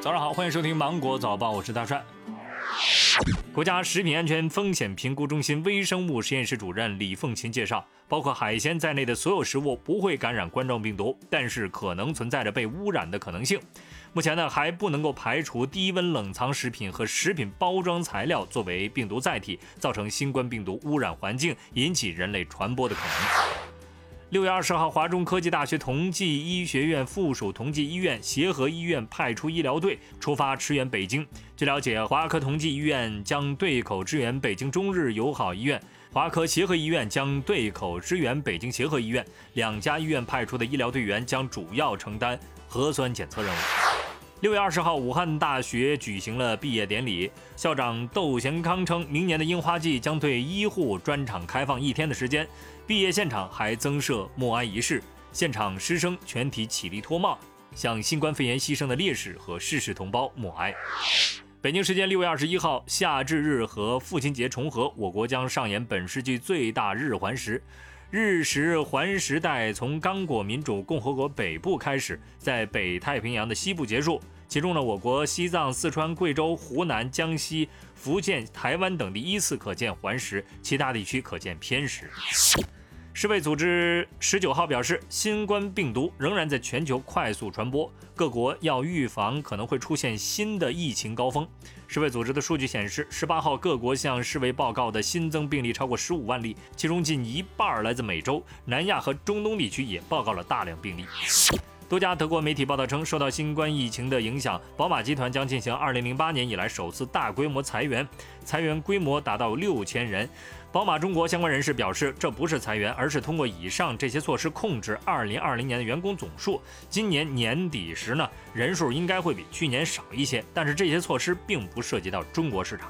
早上好，欢迎收听芒果早报，我是大帅。国家食品安全风险评估中心微生物实验室主任李凤琴介绍，包括海鲜在内的所有食物不会感染冠状病毒，但是可能存在着被污染的可能性。目前呢，还不能够排除低温冷藏食品和食品包装材料作为病毒载体，造成新冠病毒污染环境，引起人类传播的可能。六月二十号，华中科技大学同济医学院附属同济医院协和医院派出医疗队出发驰援北京。据了解，华科同济医院将对口支援北京中日友好医院，华科协和医院将对口支援北京协和医院。两家医院派出的医疗队员将主要承担核酸检测任务。六月二十号，武汉大学举行了毕业典礼。校长窦贤康称，明年的樱花季将对医护专场开放一天的时间。毕业现场还增设默哀仪式，现场师生全体起立脱帽，向新冠肺炎牺牲的烈士和逝世同胞默哀。北京时间六月二十一号，夏至日和父亲节重合，我国将上演本世纪最大日环食。日食环时代从刚果民主共和国北部开始，在北太平洋的西部结束。其中呢，我国西藏、四川、贵州、湖南、江西、福建、台湾等地依次可见环食，其他地区可见偏食。世卫组织十九号表示，新冠病毒仍然在全球快速传播，各国要预防可能会出现新的疫情高峰。世卫组织的数据显示，十八号各国向世卫报告的新增病例超过十五万例，其中近一半来自美洲、南亚和中东地区，也报告了大量病例。多家德国媒体报道称，受到新冠疫情的影响，宝马集团将进行2008年以来首次大规模裁员，裁员规模达到六千人。宝马中国相关人士表示，这不是裁员，而是通过以上这些措施控制2020年的员工总数。今年年底时呢，人数应该会比去年少一些，但是这些措施并不涉及到中国市场。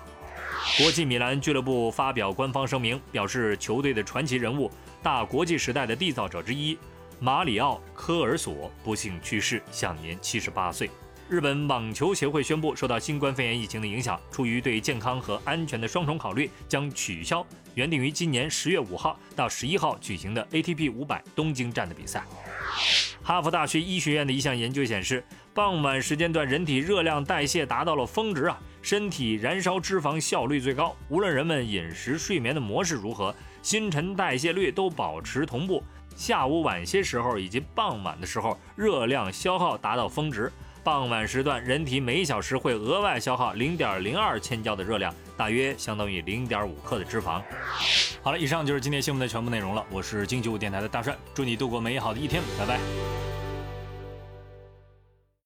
国际米兰俱乐部发表官方声明，表示球队的传奇人物、大国际时代的缔造者之一。马里奥·科尔索不幸去世，享年七十八岁。日本网球协会宣布，受到新冠肺炎疫情的影响，出于对健康和安全的双重考虑，将取消原定于今年十月五号到十一号举行的 ATP 五百东京站的比赛。哈佛大学医学院的一项研究显示，傍晚时间段人体热量代谢达到了峰值啊，身体燃烧脂肪效率最高。无论人们饮食、睡眠的模式如何，新陈代谢率都保持同步。下午晚些时候以及傍晚的时候，热量消耗达到峰值。傍晚时段，人体每小时会额外消耗零点零二千焦的热量，大约相当于零点五克的脂肪。好了，以上就是今天新闻的全部内容了。我是经济五电台的大帅，祝你度过美好的一天，拜拜。